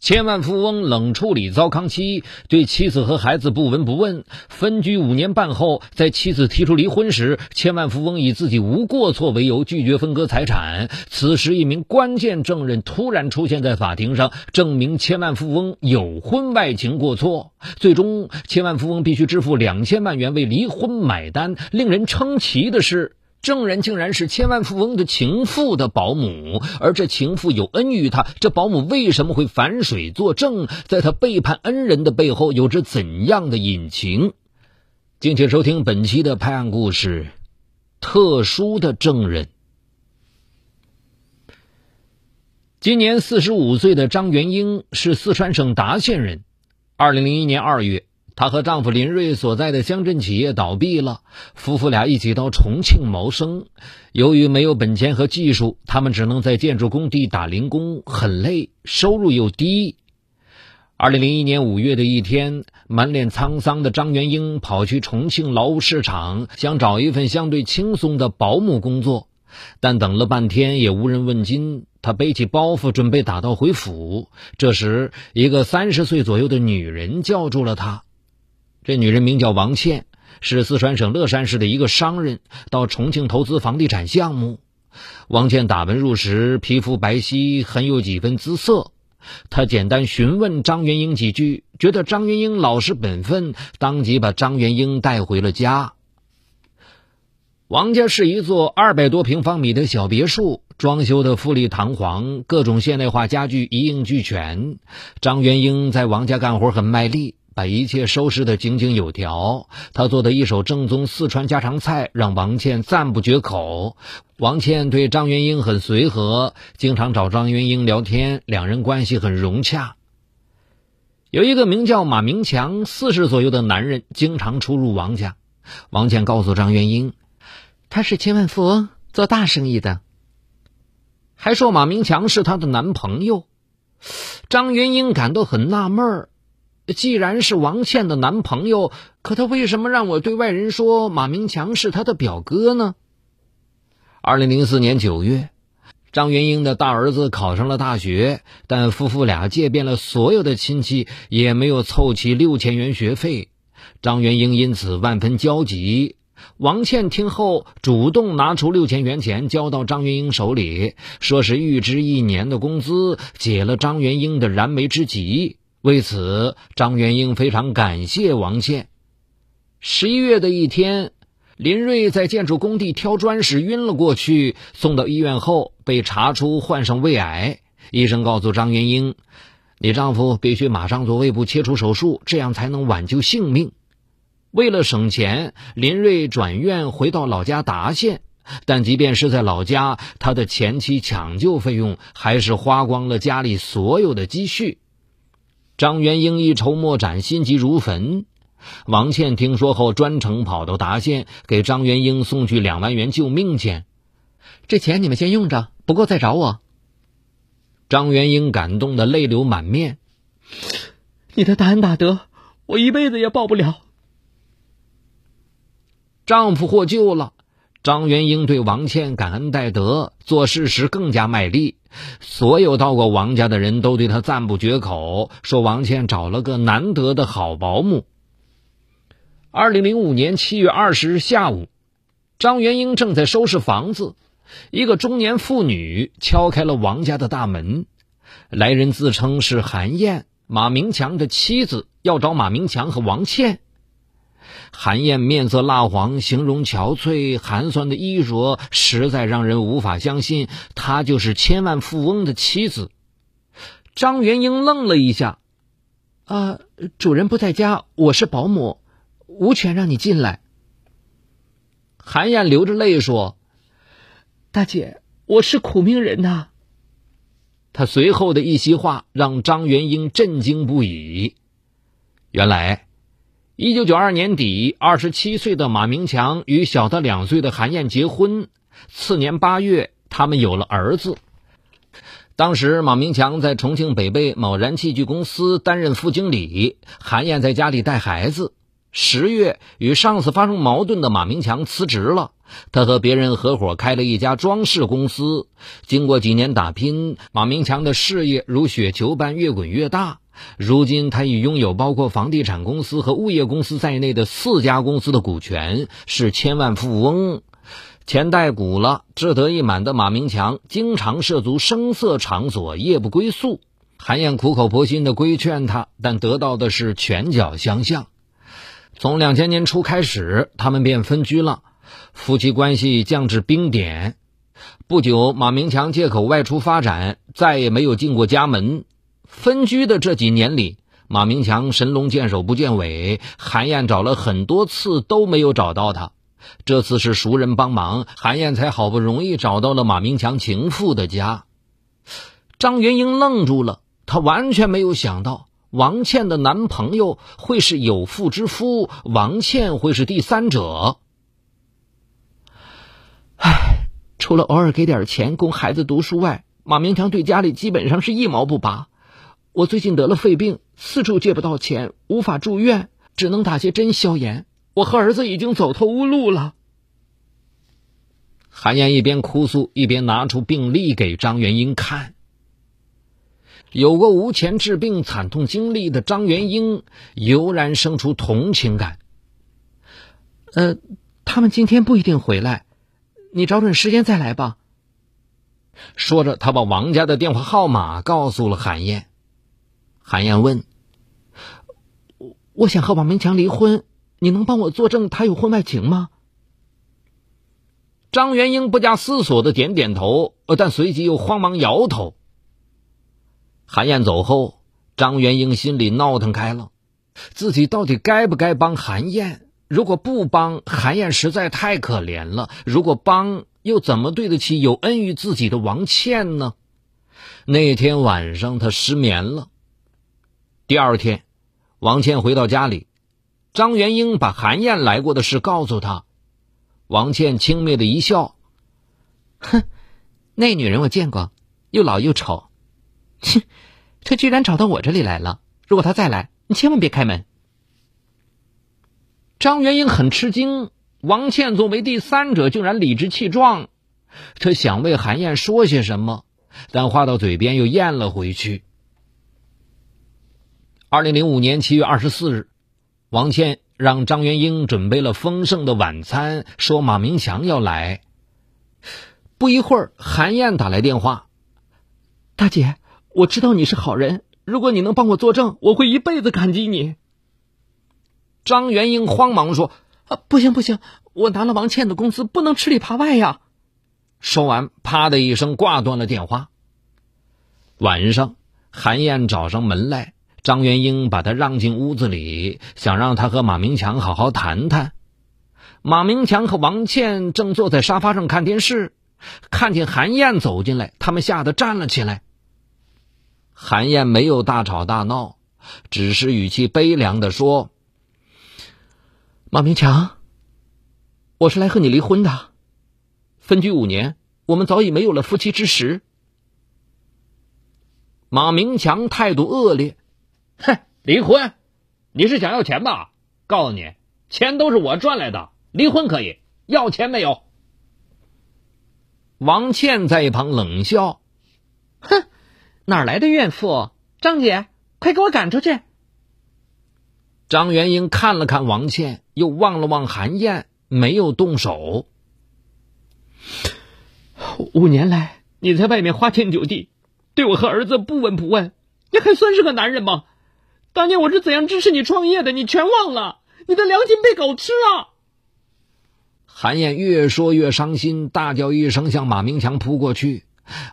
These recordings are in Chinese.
千万富翁冷处理糟糠妻，对妻子和孩子不闻不问。分居五年半后，在妻子提出离婚时，千万富翁以自己无过错为由拒绝分割财产。此时，一名关键证人突然出现在法庭上，证明千万富翁有婚外情过错。最终，千万富翁必须支付两千万元为离婚买单。令人称奇的是。证人竟然是千万富翁的情妇的保姆，而这情妇有恩于他，这保姆为什么会反水作证？在他背叛恩人的背后，有着怎样的隐情？敬请收听本期的拍案故事：特殊的证人。今年四十五岁的张元英是四川省达县人。二零零一年二月。她和丈夫林瑞所在的乡镇企业倒闭了，夫妇俩一起到重庆谋生。由于没有本钱和技术，他们只能在建筑工地打零工，很累，收入又低。二零零一年五月的一天，满脸沧桑的张元英跑去重庆劳务市场，想找一份相对轻松的保姆工作，但等了半天也无人问津。他背起包袱，准备打道回府。这时，一个三十岁左右的女人叫住了他。这女人名叫王倩，是四川省乐山市的一个商人，到重庆投资房地产项目。王倩打扮入时，皮肤白皙，很有几分姿色。她简单询问张元英几句，觉得张元英老实本分，当即把张元英带回了家。王家是一座二百多平方米的小别墅，装修的富丽堂皇，各种现代化家具一应俱全。张元英在王家干活很卖力。把一切收拾得井井有条，他做的一手正宗四川家常菜让王倩赞不绝口。王倩对张元英很随和，经常找张元英聊天，两人关系很融洽。有一个名叫马明强，四十左右的男人，经常出入王家。王倩告诉张元英，他是千万富翁，做大生意的，还说马明强是她的男朋友。张元英感到很纳闷儿。既然是王倩的男朋友，可他为什么让我对外人说马明强是他的表哥呢？二零零四年九月，张元英的大儿子考上了大学，但夫妇俩借遍了所有的亲戚，也没有凑齐六千元学费。张元英因此万分焦急。王倩听后，主动拿出六千元钱交到张元英手里，说是预支一年的工资，解了张元英的燃眉之急。为此，张元英非常感谢王倩。十一月的一天，林瑞在建筑工地挑砖时晕了过去，送到医院后被查出患上胃癌。医生告诉张元英：“你丈夫必须马上做胃部切除手术，这样才能挽救性命。”为了省钱，林瑞转院回到老家达县。但即便是在老家，他的前妻抢救费用还是花光了家里所有的积蓄。张元英一筹莫展，心急如焚。王倩听说后，专程跑到达县，给张元英送去两万元救命钱。这钱你们先用着，不够再找我。张元英感动的泪流满面。你的大恩大德，我一辈子也报不了。丈夫获救了。张元英对王倩感恩戴德，做事时更加卖力。所有到过王家的人都对他赞不绝口，说王倩找了个难得的好保姆。二零零五年七月二十日下午，张元英正在收拾房子，一个中年妇女敲开了王家的大门。来人自称是韩燕，马明强的妻子，要找马明强和王倩。韩燕面色蜡黄，形容憔悴，寒酸的衣着实在让人无法相信，她就是千万富翁的妻子。张元英愣了一下：“啊，主人不在家，我是保姆，无权让你进来。”韩燕流着泪说：“大姐，我是苦命人呐。”他随后的一席话让张元英震惊不已。原来。一九九二年底，二十七岁的马明强与小他两岁的韩燕结婚。次年八月，他们有了儿子。当时，马明强在重庆北碚某燃气具公司担任副经理，韩燕在家里带孩子。十月，与上司发生矛盾的马明强辞职了，他和别人合伙开了一家装饰公司。经过几年打拼，马明强的事业如雪球般越滚越大。如今，他已拥有包括房地产公司和物业公司在内的四家公司的股权，是千万富翁。钱带骨了，志得意满的马明强经常涉足声色场所，夜不归宿。韩燕苦口婆心的规劝他，但得到的是拳脚相向。从两千年初开始，他们便分居了，夫妻关系降至冰点。不久，马明强借口外出发展，再也没有进过家门。分居的这几年里，马明强神龙见首不见尾，韩燕找了很多次都没有找到他。这次是熟人帮忙，韩燕才好不容易找到了马明强情妇的家。张元英愣住了，她完全没有想到王倩的男朋友会是有妇之夫，王倩会是第三者。唉，除了偶尔给点钱供孩子读书外，马明强对家里基本上是一毛不拔。我最近得了肺病，四处借不到钱，无法住院，只能打些针消炎。我和儿子已经走投无路了。韩燕一边哭诉，一边拿出病历给张元英看。有过无钱治病惨痛经历的张元英油然生出同情感。呃，他们今天不一定回来，你找准时间再来吧。说着，他把王家的电话号码告诉了韩燕。韩燕问：“我想和王明强离婚，你能帮我作证他有婚外情吗？”张元英不加思索的点点头，但随即又慌忙摇头。韩燕走后，张元英心里闹腾开了，自己到底该不该帮韩燕？如果不帮，韩燕实在太可怜了；如果帮，又怎么对得起有恩于自己的王倩呢？那天晚上，他失眠了。第二天，王倩回到家里，张元英把韩燕来过的事告诉她。王倩轻蔑的一笑：“哼，那女人我见过，又老又丑。哼，她居然找到我这里来了。如果她再来，你千万别开门。”张元英很吃惊，王倩作为第三者，竟然理直气壮。她想为韩燕说些什么，但话到嘴边又咽了回去。二零零五年七月二十四日，王倩让张元英准备了丰盛的晚餐，说马明强要来。不一会儿，韩燕打来电话：“大姐，我知道你是好人，如果你能帮我作证，我会一辈子感激你。”张元英慌忙说：“啊，不行不行，我拿了王倩的工资，不能吃里扒外呀！”说完，啪的一声挂断了电话。晚上，韩燕找上门来。张元英把他让进屋子里，想让他和马明强好好谈谈。马明强和王倩正坐在沙发上看电视，看见韩燕走进来，他们吓得站了起来。韩燕没有大吵大闹，只是语气悲凉的说：“马明强，我是来和你离婚的。分居五年，我们早已没有了夫妻之实。”马明强态度恶劣。哼，离婚？你是想要钱吧？告诉你，钱都是我赚来的。离婚可以，要钱没有？王倩在一旁冷笑：“哼，哪来的怨妇？张姐，快给我赶出去！”张元英看了看王倩，又望了望韩燕，没有动手。五年来，你在外面花天酒地，对我和儿子不闻不问，你还算是个男人吗？当年我是怎样支持你创业的，你全忘了？你的良心被狗吃了！韩燕越说越伤心，大叫一声向马明强扑过去。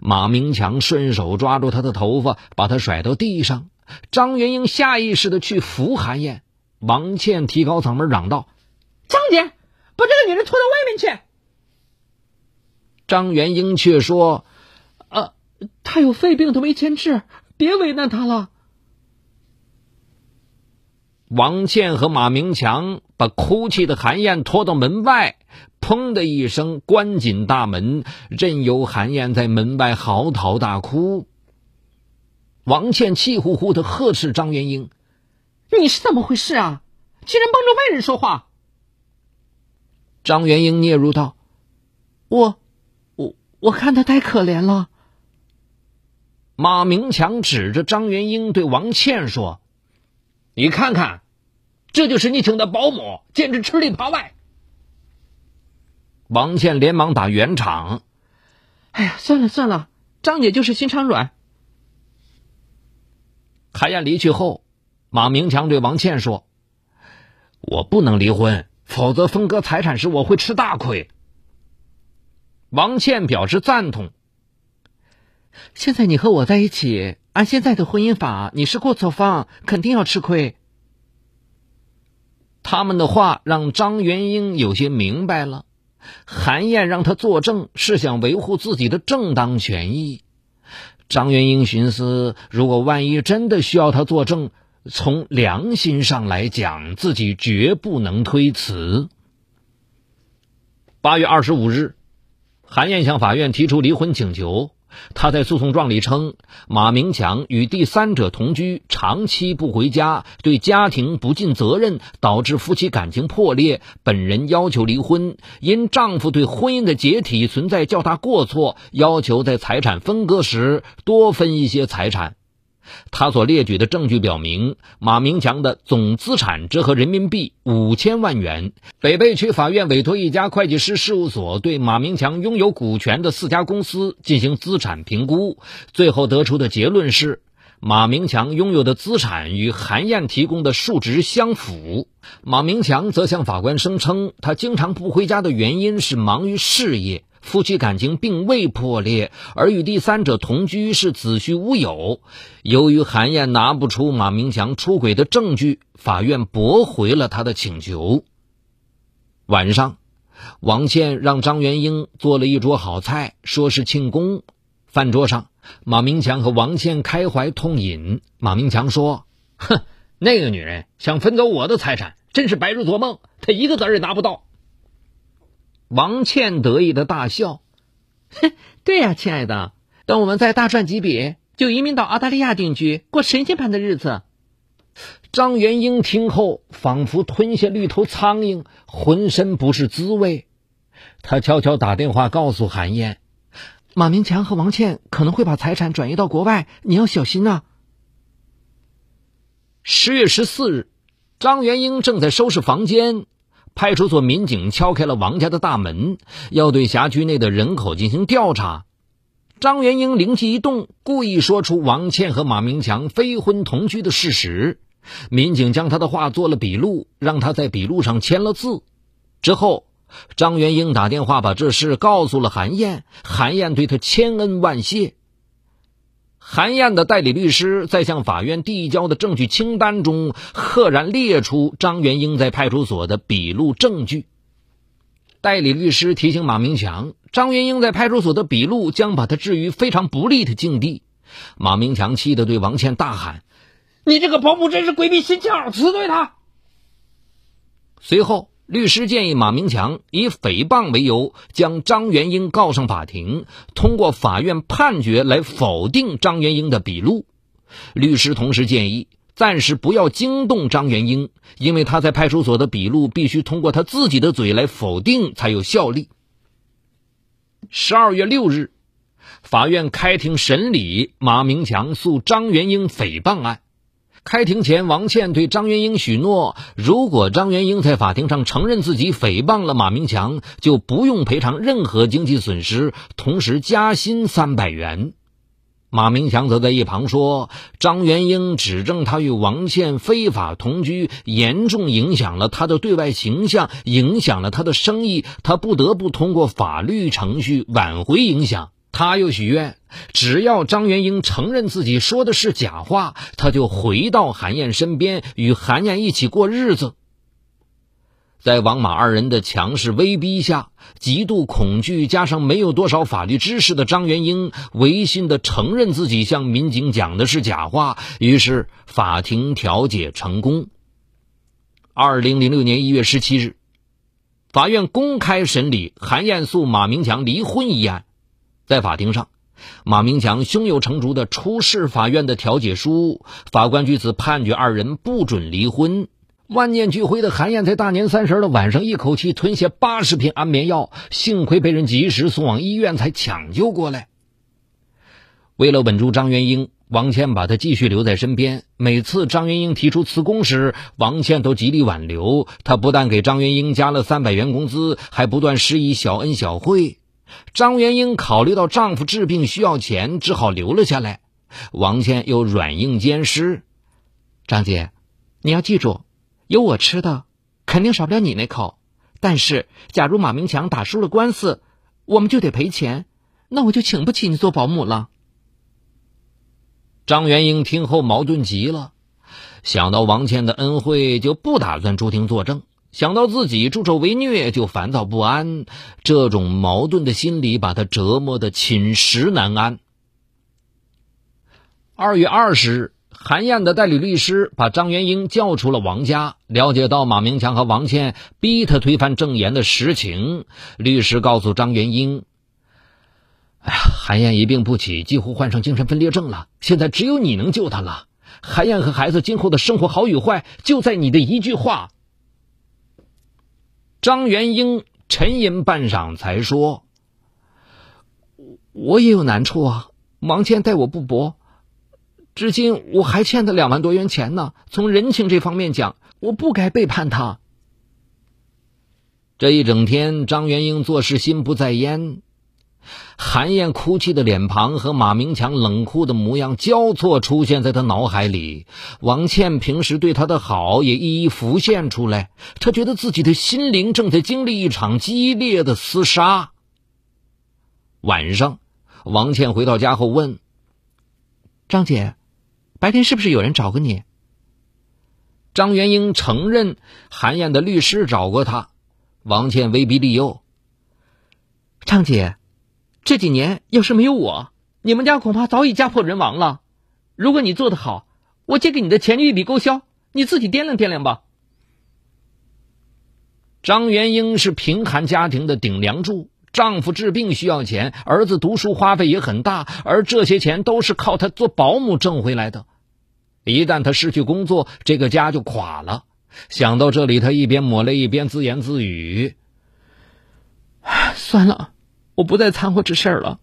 马明强顺手抓住他的头发，把他甩到地上。张元英下意识的去扶韩燕，王倩提高嗓门嚷道：“张姐，把这个女人拖到外面去！”张元英却说：“呃，她有肺病，她没钱治，别为难她了。”王倩和马明强把哭泣的韩燕拖到门外，砰的一声关紧大门，任由韩燕在门外嚎啕大哭。王倩气呼呼的呵斥张元英：“你是怎么回事啊？竟然帮着外人说话！”张元英嗫嚅道：“我，我我看他太可怜了。马明强指着张元英对王倩说：“你看看，这就是你请的保姆，简直吃里扒外。”王倩连忙打圆场：“哎呀，算了算了，张姐就是心肠软。”韩燕离去后，马明强对王倩说：“我不能离婚，否则分割财产时我会吃大亏。”王倩表示赞同。现在你和我在一起，按现在的婚姻法，你是过错方，肯定要吃亏。他们的话让张元英有些明白了，韩燕让他作证是想维护自己的正当权益。张元英寻思，如果万一真的需要他作证，从良心上来讲，自己绝不能推辞。八月二十五日，韩燕向法院提出离婚请求。他在诉讼状里称，马明强与第三者同居，长期不回家，对家庭不尽责任，导致夫妻感情破裂。本人要求离婚，因丈夫对婚姻的解体存在较大过错，要求在财产分割时多分一些财产。他所列举的证据表明，马明强的总资产折合人民币五千万元。北碚区法院委托一家会计师事务所对马明强拥有股权的四家公司进行资产评估，最后得出的结论是，马明强拥有的资产与韩燕提供的数值相符。马明强则向法官声称，他经常不回家的原因是忙于事业。夫妻感情并未破裂，而与第三者同居是子虚乌有。由于韩燕拿不出马明强出轨的证据，法院驳回了他的请求。晚上，王倩让张元英做了一桌好菜，说是庆功。饭桌上，马明强和王倩开怀痛饮。马明强说：“哼，那个女人想分走我的财产，真是白日做梦，她一个子儿也拿不到。”王倩得意的大笑：“哼，对呀，亲爱的，等我们再大赚几笔，就移民到澳大利亚定居，过神仙般的日子。”张元英听后，仿佛吞下绿头苍蝇，浑身不是滋味。他悄悄打电话告诉韩燕：“马明强和王倩可能会把财产转移到国外，你要小心呐。”十月十四日，张元英正在收拾房间。派出所民警敲开了王家的大门，要对辖区内的人口进行调查。张元英灵机一动，故意说出王倩和马明强非婚同居的事实。民警将他的话做了笔录，让他在笔录上签了字。之后，张元英打电话把这事告诉了韩燕，韩燕对他千恩万谢。韩燕的代理律师在向法院递交的证据清单中，赫然列出张元英在派出所的笔录证据。代理律师提醒马明强，张元英在派出所的笔录将把他置于非常不利的境地。马明强气得对王倩大喊：“你这个保姆真是鬼迷心窍，辞退他！”随后。律师建议马明强以诽谤为由，将张元英告上法庭，通过法院判决来否定张元英的笔录。律师同时建议，暂时不要惊动张元英，因为他在派出所的笔录必须通过他自己的嘴来否定才有效力。十二月六日，法院开庭审理马明强诉张元英诽谤案。开庭前，王倩对张元英许诺，如果张元英在法庭上承认自己诽谤了马明强，就不用赔偿任何经济损失，同时加薪三百元。马明强则在一旁说，张元英指证他与王倩非法同居，严重影响了他的对外形象，影响了他的生意，他不得不通过法律程序挽回影响。他又许愿，只要张元英承认自己说的是假话，他就回到韩燕身边，与韩燕一起过日子。在王马二人的强势威逼下，极度恐惧加上没有多少法律知识的张元英，违心的承认自己向民警讲的是假话，于是法庭调解成功。二零零六年一月十七日，法院公开审理韩燕诉马明强离婚一案。在法庭上，马明强胸有成竹的出示法院的调解书，法官据此判决二人不准离婚。万念俱灰的韩燕在大年三十的晚上一口气吞下八十瓶安眠药，幸亏被人及时送往医院才抢救过来。为了稳住张元英，王倩把他继续留在身边。每次张元英提出辞工时，王倩都极力挽留。她不但给张元英加了三百元工资，还不断施以小恩小惠。张元英考虑到丈夫治病需要钱，只好留了下来。王倩又软硬兼施：“张姐，你要记住。”有我吃的，肯定少不了你那口。但是，假如马明强打输了官司，我们就得赔钱，那我就请不起你做保姆了。张元英听后矛盾极了，想到王倩的恩惠，就不打算出庭作证；想到自己助纣为虐，就烦躁不安。这种矛盾的心理把他折磨得寝食难安。二月二十日。韩燕的代理律师把张元英叫出了王家，了解到马明强和王倩逼他推翻证言的实情。律师告诉张元英：“哎呀，韩燕一病不起，几乎患上精神分裂症了。现在只有你能救她了。韩燕和孩子今后的生活好与坏，就在你的一句话。”张元英沉吟半晌，才说：“我也有难处啊，王倩待我不薄。”至今我还欠她两万多元钱呢。从人情这方面讲，我不该背叛她。这一整天，张元英做事心不在焉，韩燕哭泣的脸庞和马明强冷酷的模样交错出现在他脑海里。王倩平时对他的好也一一浮现出来。他觉得自己的心灵正在经历一场激烈的厮杀。晚上，王倩回到家后问张姐。白天是不是有人找过你？张元英承认韩燕的律师找过他。王倩威逼利诱：“张姐，这几年要是没有我，你们家恐怕早已家破人亡了。如果你做得好，我借给你的钱一笔勾销。你自己掂量掂量吧。”张元英是贫寒家庭的顶梁柱。丈夫治病需要钱，儿子读书花费也很大，而这些钱都是靠她做保姆挣回来的。一旦她失去工作，这个家就垮了。想到这里，她一边抹泪一边自言自语：“算了，我不再掺和这事儿了。”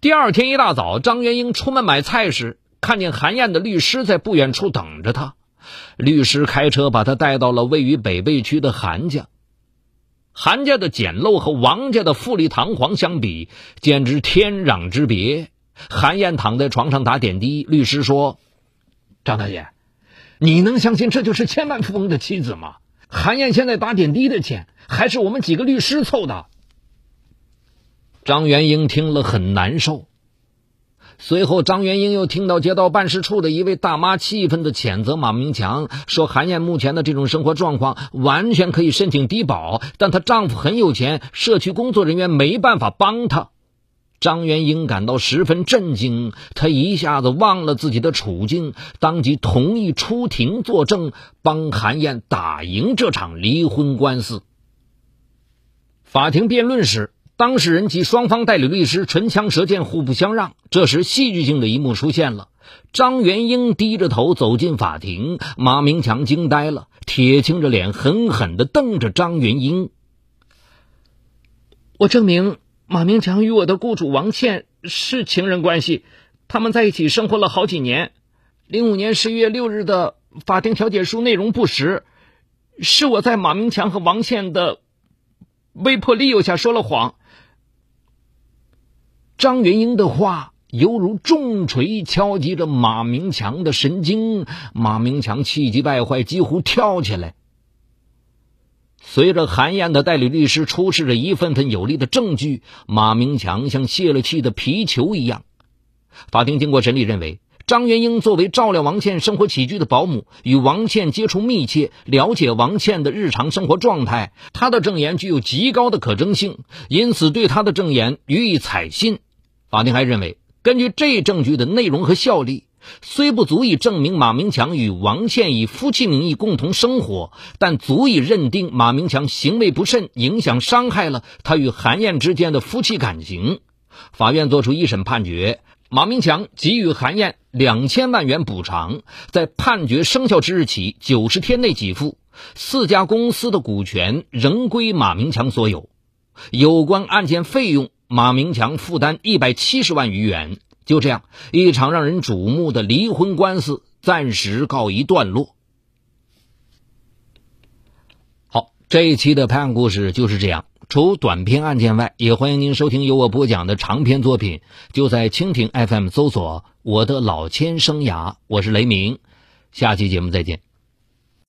第二天一大早，张元英出门买菜时，看见韩燕的律师在不远处等着他。律师开车把他带到了位于北碚区的韩家。韩家的简陋和王家的富丽堂皇相比，简直天壤之别。韩燕躺在床上打点滴，律师说：“张大姐，你能相信这就是千万富翁的妻子吗？韩燕现在打点滴的钱，还是我们几个律师凑的。”张元英听了很难受。随后，张元英又听到街道办事处的一位大妈气愤的谴责马明强，说韩燕目前的这种生活状况完全可以申请低保，但她丈夫很有钱，社区工作人员没办法帮她。张元英感到十分震惊，她一下子忘了自己的处境，当即同意出庭作证，帮韩燕打赢这场离婚官司。法庭辩论时。当事人及双方代理律师唇枪舌剑，互不相让。这时，戏剧性的一幕出现了：张元英低着头走进法庭，马明强惊呆了，铁青着脸，狠狠地瞪着张元英。我证明，马明强与我的雇主王倩是情人关系，他们在一起生活了好几年。零五年十一月六日的法庭调解书内容不实，是我在马明强和王倩的威迫利诱下说了谎。张元英的话犹如重锤敲击着马明强的神经，马明强气急败坏，几乎跳起来。随着韩燕的代理律师出示着一份份有力的证据，马明强像泄了气的皮球一样。法庭经过审理认为，张元英作为照料王倩生活起居的保姆，与王倩接触密切，了解王倩的日常生活状态，她的证言具有极高的可证性，因此对她的证言予以采信。法庭还认为，根据这证据的内容和效力，虽不足以证明马明强与王倩以夫妻名义共同生活，但足以认定马明强行为不慎，影响伤害了他与韩燕之间的夫妻感情。法院作出一审判决：马明强给予韩燕两千万元补偿，在判决生效之日起九十天内给付。四家公司的股权仍归马明强所有。有关案件费用，马明强负担一百七十万余元。就这样，一场让人瞩目的离婚官司暂时告一段落。好，这一期的拍案故事就是这样。除短篇案件外，也欢迎您收听由我播讲的长篇作品。就在蜻蜓 FM 搜索“我的老千生涯”，我是雷鸣。下期节目再见。